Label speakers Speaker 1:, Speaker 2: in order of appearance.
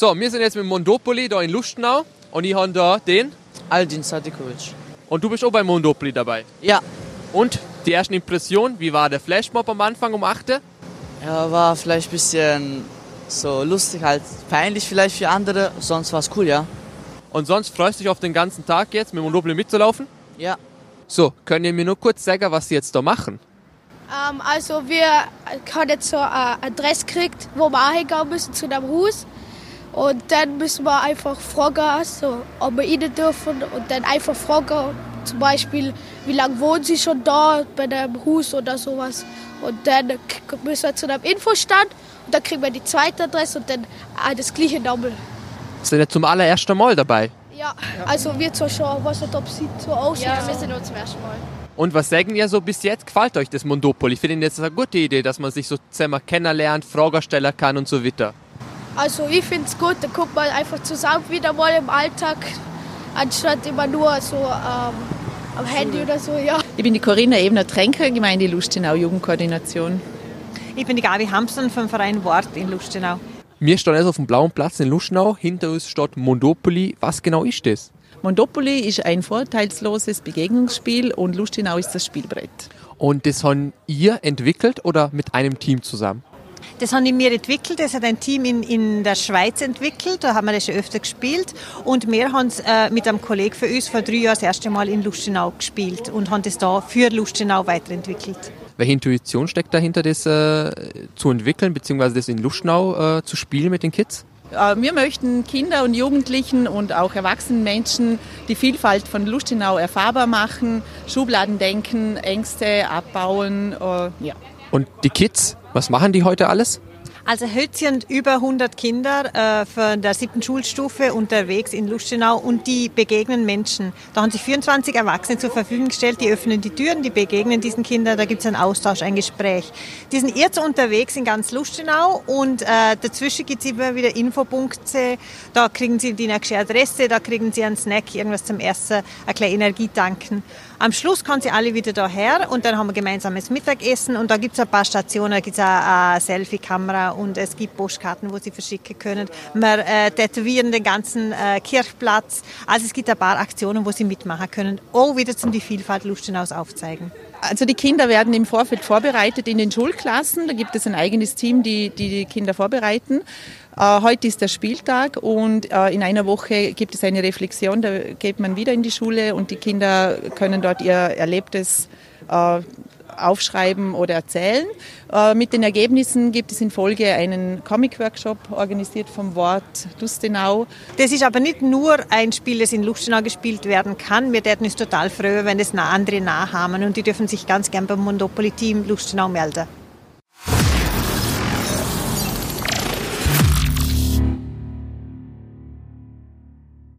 Speaker 1: So, wir sind jetzt mit Mondopoli da in Lustenau und ich habe da den.
Speaker 2: Aldin Sadikovic.
Speaker 1: Und du bist auch bei Mondopoli dabei.
Speaker 2: Ja,
Speaker 1: Und die ersten Impressionen, wie war der Flashmob am Anfang um 8?
Speaker 2: ja, war vielleicht ein bisschen so lustig, halt peinlich vielleicht für andere, sonst war es cool, ja.
Speaker 1: Und sonst freust du dich auf den ganzen Tag jetzt mit Monopoly mitzulaufen?
Speaker 2: Ja.
Speaker 1: So, könnt ihr mir nur kurz sagen, was sie jetzt da machen?
Speaker 3: Ähm, also wir haben jetzt so eine Adresse gekriegt, wo wir hingehen müssen zu dem Haus. Und dann müssen wir einfach fragen, so, ob wir rein dürfen. Und dann einfach fragen, zum Beispiel, wie lange wohnen Sie schon da bei dem Haus oder sowas. Und dann müssen wir zu einem Infostand und dann kriegen wir die zweite Adresse und dann äh, das gleiche nochmal.
Speaker 1: Sind ja zum allerersten Mal dabei.
Speaker 3: Ja, also wir zwar schon, weiß nicht, ob sie so aussieht.
Speaker 4: Ja, wir sind nur zum ersten Mal.
Speaker 1: Und was sagen ihr so bis jetzt? Gefällt euch das Monopoly? Ich finde das eine gute Idee, dass man sich so zusammen kennenlernt, Fragen stellen kann und so weiter.
Speaker 3: Also ich finde es gut, da guckt man einfach zusammen wieder mal im Alltag, anstatt immer nur so ähm, am Handy oder so, ja.
Speaker 5: Ich bin die Corinna Ebner-Tränker, Gemeinde Lustenau, Jugendkoordination.
Speaker 6: Ich bin die Gabi Hamson vom Verein Wort in Lustenau.
Speaker 1: Wir stehen jetzt auf dem blauen Platz in Luschnau. Hinter uns steht Monopoly. Was genau ist das?
Speaker 5: Monopoly ist ein vorteilsloses Begegnungsspiel und Lustenau ist das Spielbrett.
Speaker 1: Und das haben ihr entwickelt oder mit einem Team zusammen?
Speaker 6: Das haben wir entwickelt. Das hat ein Team in, in der Schweiz entwickelt. Da haben wir das schon öfter gespielt. Und wir haben es äh, mit einem Kollegen von uns vor drei Jahren das erste Mal in Lustenau gespielt und haben das da für Lustenau weiterentwickelt.
Speaker 1: Welche Intuition steckt dahinter, das äh, zu entwickeln, beziehungsweise das in Luschnau äh, zu spielen mit den Kids?
Speaker 5: Äh, Wir möchten Kinder und Jugendlichen und auch erwachsenen Menschen die Vielfalt von Lustenau erfahrbar machen, Schubladendenken, Ängste abbauen. äh, Ja.
Speaker 1: Und die Kids, was machen die heute alles?
Speaker 6: Also heute sind über 100 Kinder äh, von der siebten Schulstufe unterwegs in Lustenau und die begegnen Menschen. Da haben sich 24 Erwachsene zur Verfügung gestellt, die öffnen die Türen, die begegnen diesen Kindern, da gibt es einen Austausch, ein Gespräch. Die sind jetzt unterwegs in ganz Lustenau und äh, dazwischen gibt es immer wieder Infopunkte, da kriegen sie die nächste Adresse, da kriegen sie einen Snack, irgendwas zum Essen, eine kleine Energie tanken. Am Schluss kommen sie alle wieder daher und dann haben wir gemeinsames Mittagessen und da gibt es ein paar Stationen, da gibt es eine, Selfie-Kamera und es gibt Postkarten, wo sie verschicken können. Wir äh, tätowieren den ganzen äh, Kirchplatz. Also es gibt ein paar Aktionen, wo sie mitmachen können. Auch wieder zum die Vielfalt Lustenaus aufzeigen.
Speaker 5: Also die Kinder werden im Vorfeld vorbereitet in den Schulklassen. Da gibt es ein eigenes Team, die die, die Kinder vorbereiten. Äh, heute ist der Spieltag und äh, in einer Woche gibt es eine Reflexion. Da geht man wieder in die Schule und die Kinder können dort ihr Erlebtes äh, aufschreiben oder erzählen. Äh, mit den Ergebnissen gibt es in Folge einen Comic-Workshop organisiert vom Wort Lustenau.
Speaker 6: Das ist aber nicht nur ein Spiel, das in Lustenau gespielt werden kann. Wir täten es total freuen, wenn es andere nachhaben und die dürfen sich ganz gern beim Monopoly-Team Lustenau melden.